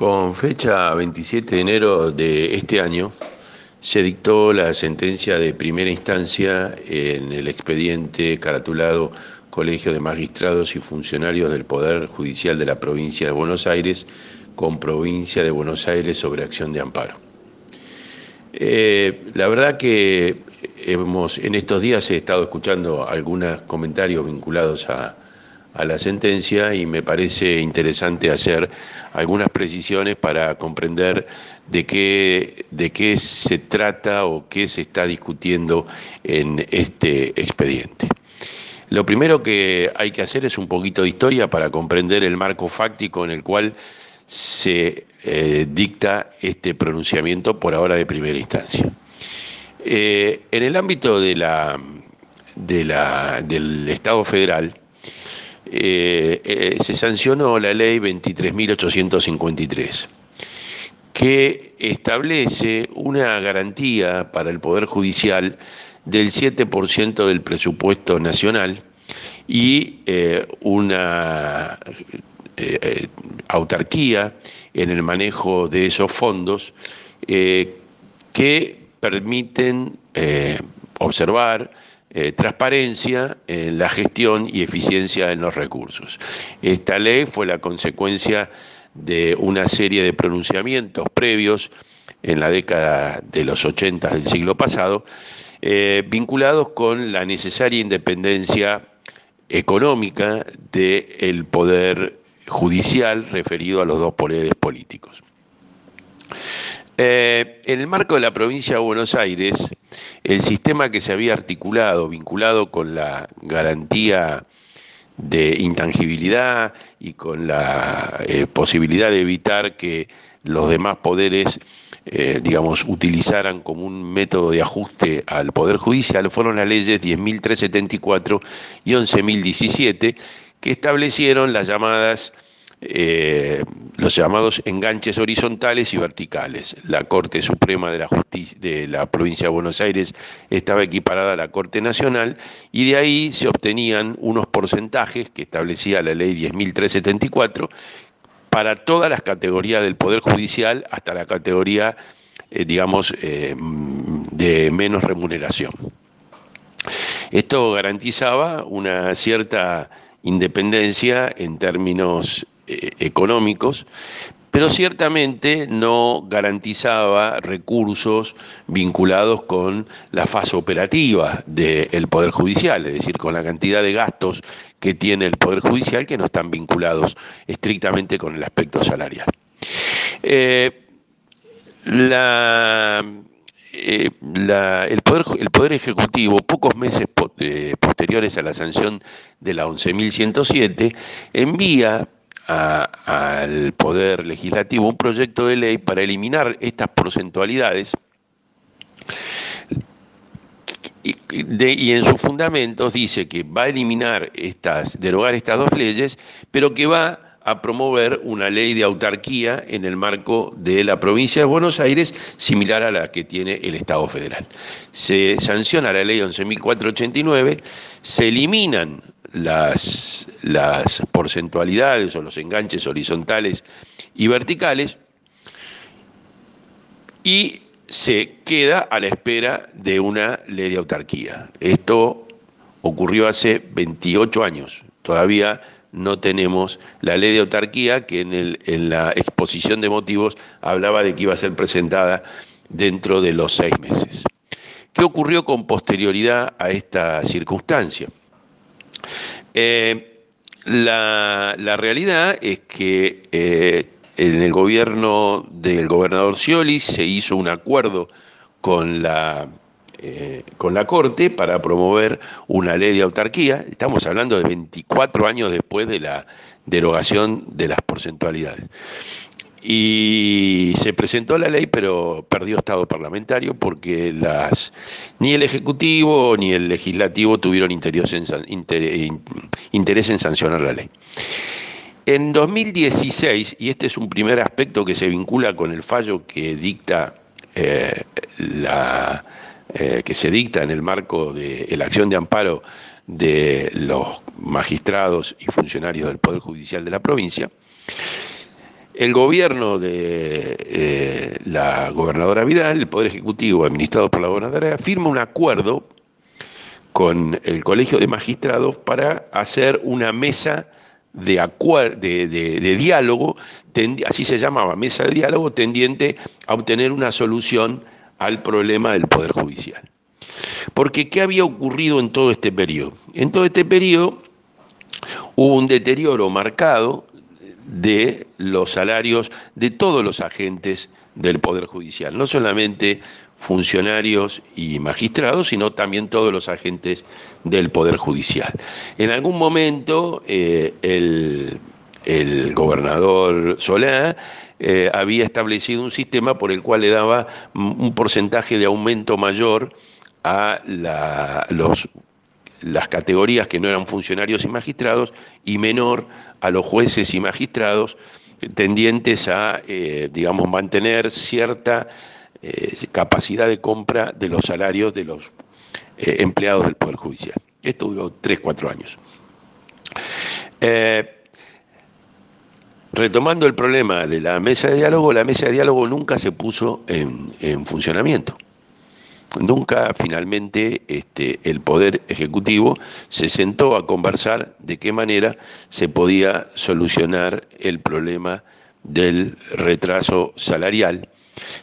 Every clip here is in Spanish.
Con fecha 27 de enero de este año se dictó la sentencia de primera instancia en el expediente caratulado Colegio de Magistrados y Funcionarios del Poder Judicial de la Provincia de Buenos Aires con Provincia de Buenos Aires sobre acción de amparo. Eh, la verdad que hemos, en estos días he estado escuchando algunos comentarios vinculados a, a la sentencia y me parece interesante hacer algunas precisiones para comprender de qué, de qué se trata o qué se está discutiendo en este expediente. Lo primero que hay que hacer es un poquito de historia para comprender el marco fáctico en el cual se eh, dicta este pronunciamiento por ahora de primera instancia. Eh, en el ámbito de la, de la, del Estado federal, eh, eh, se sancionó la ley 23.853, que establece una garantía para el Poder Judicial del 7% del presupuesto nacional y eh, una autarquía en el manejo de esos fondos que permiten observar, eh, transparencia en la gestión y eficiencia en los recursos. Esta ley fue la consecuencia de una serie de pronunciamientos previos en la década de los 80 del siglo pasado, eh, vinculados con la necesaria independencia económica del poder judicial referido a los dos poderes políticos. Eh, en el marco de la provincia de Buenos Aires, el sistema que se había articulado, vinculado con la garantía de intangibilidad y con la eh, posibilidad de evitar que los demás poderes, eh, digamos, utilizaran como un método de ajuste al Poder Judicial, fueron las leyes 10.374 y 11.017 que establecieron las llamadas eh, los llamados enganches horizontales y verticales. La Corte Suprema de la provincia de Buenos Aires estaba equiparada a la Corte Nacional y de ahí se obtenían unos porcentajes que establecía la ley 10.374 para todas las categorías del Poder Judicial hasta la categoría, eh, digamos, eh, de menos remuneración. Esto garantizaba una cierta independencia en términos eh, económicos, pero ciertamente no garantizaba recursos vinculados con la fase operativa del Poder Judicial, es decir, con la cantidad de gastos que tiene el Poder Judicial que no están vinculados estrictamente con el aspecto salarial. Eh, eh, el, poder, Ejecutivo, pocos meses posteriores a la sanción de la 11.107, envía al Poder Legislativo un proyecto de ley para eliminar estas porcentualidades y, en sus fundamentos dice que va a eliminar estas, derogar estas dos leyes, pero que va a promover una ley de autarquía en el marco de la provincia de Buenos Aires, similar a la que tiene el Estado federal. Se sanciona la ley 11.489, se eliminan las, porcentualidades o los enganches horizontales y verticales y se queda a la espera de una ley de autarquía. Esto ocurrió hace 28 años. Todavía no tenemos la ley de autarquía que en la exposición de motivos hablaba de que iba a ser presentada dentro de los seis meses. ¿Qué ocurrió con posterioridad a esta circunstancia? Eh, la, realidad es que eh, en el gobierno del gobernador Scioli se hizo un acuerdo con la, eh, con la Corte para promover una ley de autarquía. Estamos hablando de 24 años después de la derogación de las porcentualidades y se presentó la ley, pero perdió estado parlamentario porque las, ni el Ejecutivo ni el Legislativo tuvieron interés en, sancionar la ley. En 2016, y este es un primer aspecto que se vincula con el fallo que dicta eh, la, eh, que se dicta en el marco de la acción de amparo de los magistrados y funcionarios del Poder Judicial de la provincia, el gobierno de eh, la gobernadora Vidal, el Poder Ejecutivo administrado por la gobernadora, firma un acuerdo con el Colegio de Magistrados para hacer una mesa de, de, diálogo, así se llamaba, mesa de diálogo tendiente a obtener una solución al problema del Poder Judicial. Porque ¿qué había ocurrido en todo este periodo? En todo este periodo hubo un deterioro marcado de los salarios de todos los agentes del Poder Judicial, no solamente funcionarios y magistrados, sino también todos los agentes del Poder Judicial. En algún momento eh, el, gobernador Solá eh, había establecido un sistema por el cual le daba un porcentaje de aumento mayor a los las categorías que no eran funcionarios y magistrados y menor a los jueces y magistrados tendientes a, eh, digamos, mantener cierta eh, capacidad de compra de los salarios de los eh, empleados del Poder Judicial. Esto duró tres, cuatro años. retomando el problema de la mesa de diálogo, la mesa de diálogo nunca se puso en funcionamiento. Nunca finalmente este, el Poder Ejecutivo se sentó a conversar de qué manera se podía solucionar el problema del retraso salarial.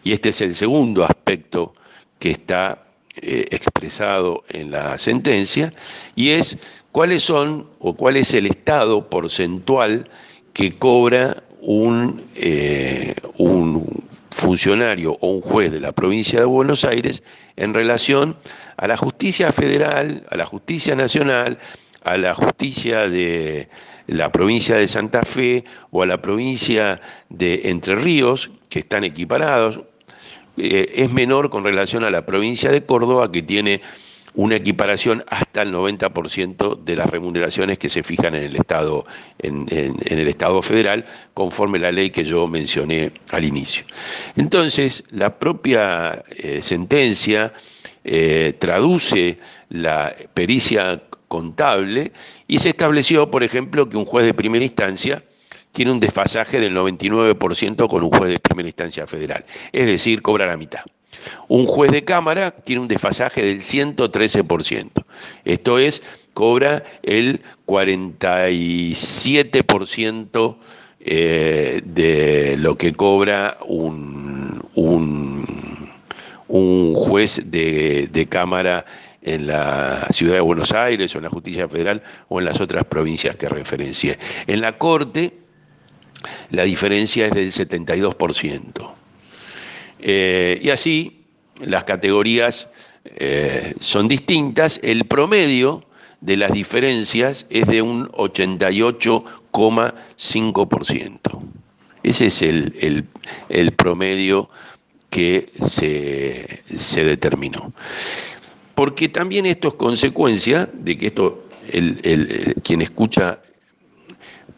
Y este es el segundo aspecto que está eh, expresado en la sentencia, y es cuáles son o cuál es el estado porcentual que cobra un, eh, un funcionario o un juez de la provincia de Buenos Aires en relación a la justicia federal, a la justicia nacional, a la justicia de la provincia de Santa Fe o a la provincia de Entre Ríos, que están equiparados, eh, es menor con relación a la provincia de Córdoba, que tiene una equiparación hasta el 90% de las remuneraciones que se fijan en el Estado, en, el Estado federal, conforme la ley que yo mencioné al inicio. Entonces, la propia eh, sentencia eh, traduce la pericia contable y se estableció, por ejemplo, que un juez de primera instancia tiene un desfasaje del 99% con un juez de primera instancia federal, es decir, cobra la mitad. Un juez de Cámara tiene un desfasaje del 113%. Esto es, cobra el 47% eh, de lo que cobra un, juez de, de Cámara en la ciudad de Buenos Aires o en la justicia federal o en las otras provincias que referencié. En la Corte la diferencia es del 72%. Eh, y así las categorías eh, son distintas. El promedio de las diferencias es de un 88,5%. Ese es el, promedio que se, determinó. Porque también esto es consecuencia de que esto, quien escucha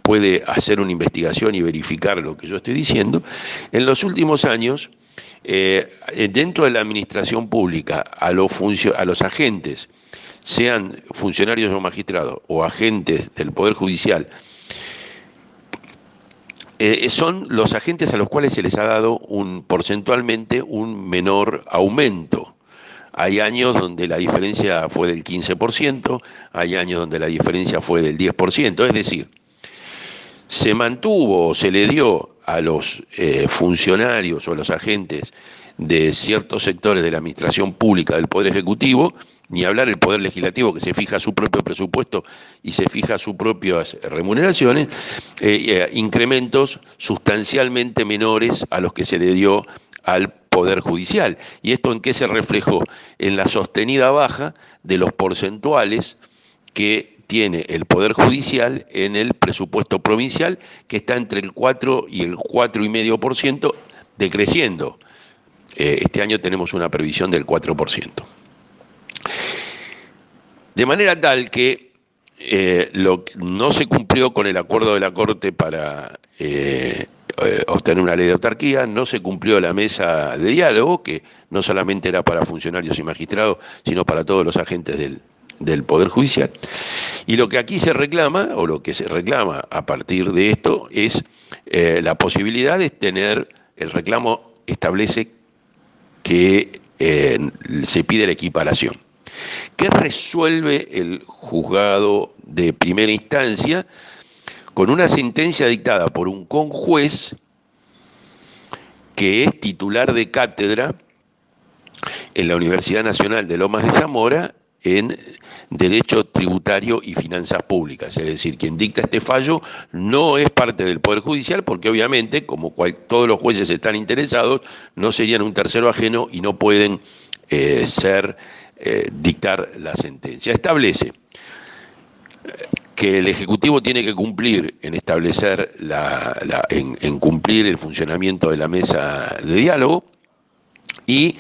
puede hacer una investigación y verificar lo que yo estoy diciendo, en los últimos años eh, dentro de la administración pública a los, a los agentes, sean funcionarios o magistrados o agentes del Poder Judicial, eh, son los agentes a los cuales se les ha dado un porcentualmente un menor aumento. Hay años donde la diferencia fue del 15%, hay años donde la diferencia fue del 10%, es decir, se mantuvo, se le dio a los eh, funcionarios o a los agentes de ciertos sectores de la administración pública del Poder Ejecutivo, ni hablar el Poder Legislativo que se fija su propio presupuesto y se fija sus propias remuneraciones, eh, eh, incrementos sustancialmente menores a los que se le dio al Poder Judicial. ¿Y esto en qué se reflejó? En la sostenida baja de los porcentuales que tiene el Poder Judicial en el presupuesto provincial, que está entre el 4 y el 4,5%, decreciendo. Eh, este año tenemos una previsión del 4%. De manera tal que eh, lo, no se cumplió con el acuerdo de la Corte para eh, obtener una ley de autarquía, no se cumplió la mesa de diálogo, que no solamente era para funcionarios y magistrados, sino para todos los agentes del, del Poder Judicial. Y lo que aquí se reclama, o lo que se reclama a partir de esto, es eh, la posibilidad de tener, el reclamo establece que eh, se pide la equiparación. ¿Qué resuelve el juzgado de primera instancia? Con una sentencia dictada por un conjuez que es titular de cátedra en la Universidad Nacional de Lomas de Zamora en Derecho Tributario y Finanzas Públicas. Es decir, quien dicta este fallo no es parte del Poder Judicial porque obviamente, como todos los jueces están interesados, no serían un tercero ajeno y no pueden eh, ser, eh, dictar la sentencia. Establece eh, que el Ejecutivo tiene que cumplir en establecer, en cumplir el funcionamiento de la mesa de diálogo y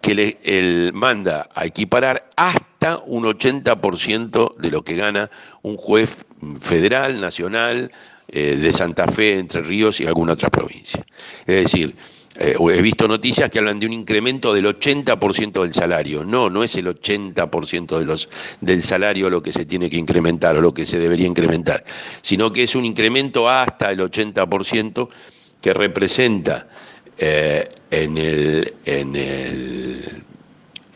que le, el manda a equiparar hasta un 80% de lo que gana un juez federal, nacional, eh, de Santa Fe, Entre Ríos y alguna otra provincia. Es decir, eh, he visto noticias que hablan de un incremento del 80% del salario. No, no es el 80% de los, del salario lo que se tiene que incrementar o lo que se debería incrementar, sino que es un incremento hasta el 80% que representa eh, en el,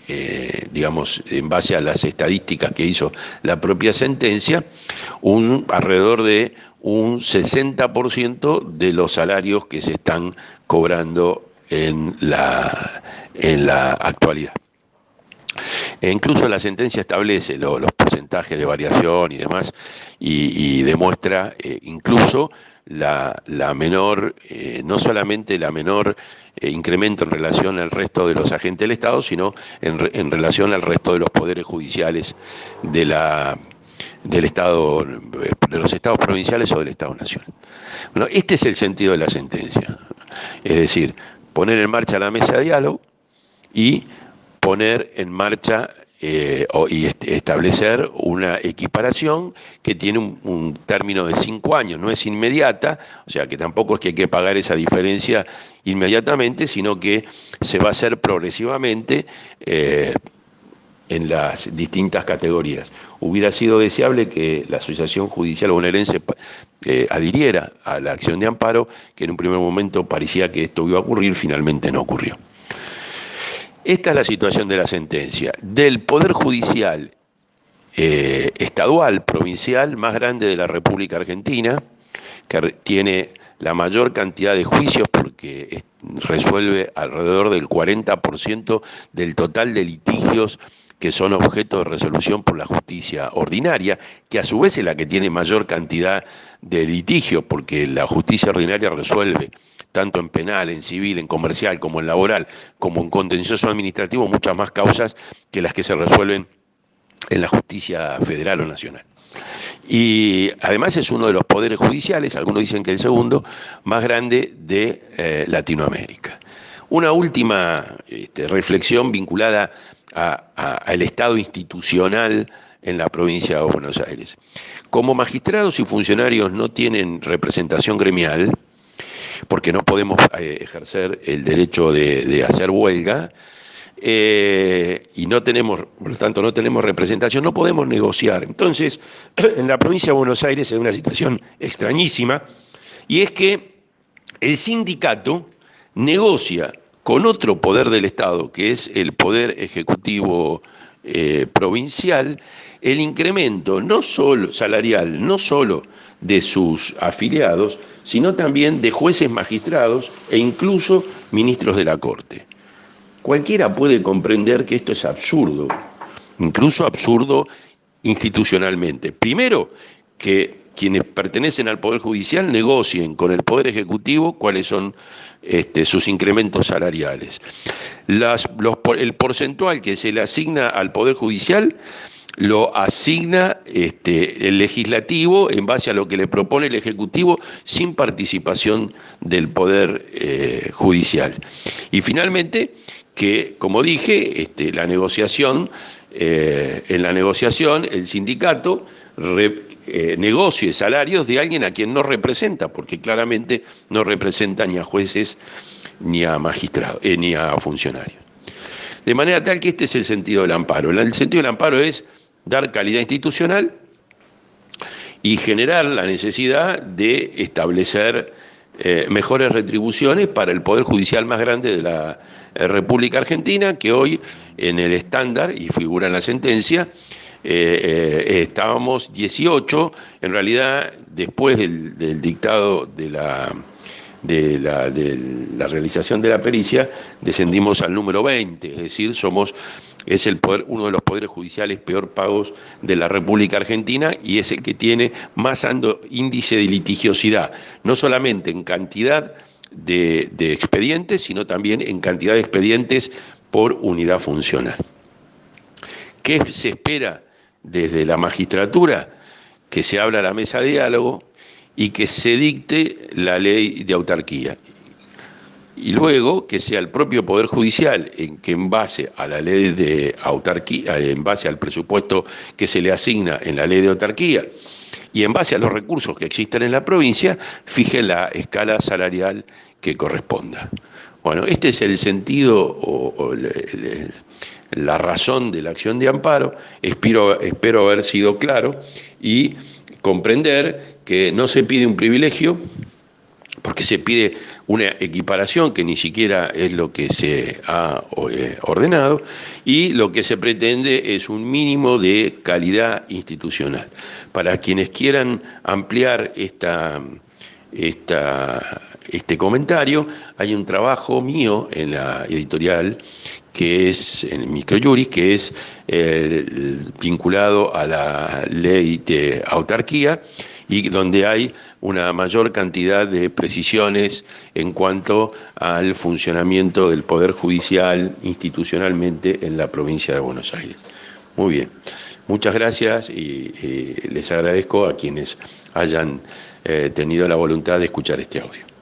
eh, digamos, en base a las estadísticas que hizo la propia sentencia, un alrededor de un 60% de los salarios que se están cobrando en la, en la actualidad. E incluso la sentencia establece los porcentajes de variación y demás y, demuestra eh, incluso la, menor, eh, no solamente la menor eh, incremento en relación al resto de los agentes del Estado, sino en, relación al resto de los poderes judiciales de la, del Estado, de los estados provinciales o del Estado Nacional. Bueno, este es el sentido de la sentencia. Es decir, poner en marcha la mesa de diálogo y poner en marcha eh, y establecer una equiparación que tiene un, término de cinco años, no es inmediata, o sea que tampoco es que hay que pagar esa diferencia inmediatamente, sino que se va a hacer progresivamente eh, en las distintas categorías. Hubiera sido deseable que la Asociación Judicial Bonaerense eh, adhiriera a la acción de amparo, que en un primer momento parecía que esto iba a ocurrir, finalmente no ocurrió. Esta es la situación de la sentencia. Del Poder Judicial eh, estadual, provincial, más grande de la República Argentina, que tiene la mayor cantidad de juicios porque resuelve alrededor del 40% del total de litigios que son objeto de resolución por la justicia ordinaria, que a su vez es la que tiene mayor cantidad de litigios, porque la justicia ordinaria resuelve tanto en penal, en civil, en comercial, como en laboral, como en contencioso administrativo, muchas más causas que las que se resuelven en la justicia federal o nacional. Y además es uno de los poderes judiciales, algunos dicen que el segundo, más grande de eh, Latinoamérica. Una última este, reflexión vinculada al estado institucional en la provincia de Buenos Aires. Como magistrados y funcionarios no tienen representación gremial, porque no podemos eh, ejercer el derecho de, hacer huelga, eh, y no tenemos, por lo tanto, no tenemos representación, no podemos negociar. Entonces, en la provincia de Buenos Aires hay una situación extrañísima, y es que el sindicato negocia con otro poder del Estado, que es el poder ejecutivo eh, provincial, el incremento no solo salarial, no solo de sus afiliados, sino también de jueces magistrados e incluso ministros de la Corte. Cualquiera puede comprender que esto es absurdo, incluso absurdo institucionalmente. Primero, que quienes pertenecen al Poder Judicial negocien con el Poder Ejecutivo cuáles son este, sus incrementos salariales. el porcentual que se le asigna al Poder Judicial lo asigna este, el legislativo en base a lo que le propone el Ejecutivo sin participación del Poder eh, Judicial. Y finalmente, que, como dije, este, la negociación, eh, en la negociación el sindicato eh, negocie salarios de alguien a quien no representa, porque claramente no representa ni a jueces ni a magistrados, ni a funcionarios. De manera tal que este es el sentido del amparo. El sentido del amparo es dar calidad institucional y generar la necesidad de establecer eh, mejores retribuciones para el Poder Judicial más grande de la eh, República Argentina, que hoy en el estándar, y figura en la sentencia, eh, estábamos 18, en realidad después del, dictado de la, de la, de la, realización de la pericia, descendimos al número 20, es decir, somos es uno de los poderes judiciales peor pagos de la República Argentina y es el que tiene más alto índice de litigiosidad, no solamente en cantidad de, de expedientes, sino también en cantidad de expedientes por unidad funcional. ¿Qué se espera desde la magistratura? Que se abra la mesa de diálogo y que se dicte la ley de autarquía y luego que sea el propio Poder Judicial en que en base a la ley de autarquía, en base al presupuesto que se le asigna en la ley de autarquía y en base a los recursos que existen en la provincia, fije la escala salarial que corresponda. Bueno, este es el sentido o, la razón de la acción de amparo. Espero haber sido claro y comprender que no se pide un privilegio, porque se pide una equiparación que ni siquiera es lo que se ha eh, ordenado, y lo que se pretende es un mínimo de calidad institucional. Para quienes quieran ampliar esta, este comentario, hay un trabajo mío en la editorial que es en Microjuris, que es eh, vinculado a la ley de autarquía y donde hay una mayor cantidad de precisiones en cuanto al funcionamiento del Poder Judicial institucionalmente en la provincia de Buenos Aires. Muy bien, muchas gracias y, les agradezco a quienes hayan eh, tenido la voluntad de escuchar este audio.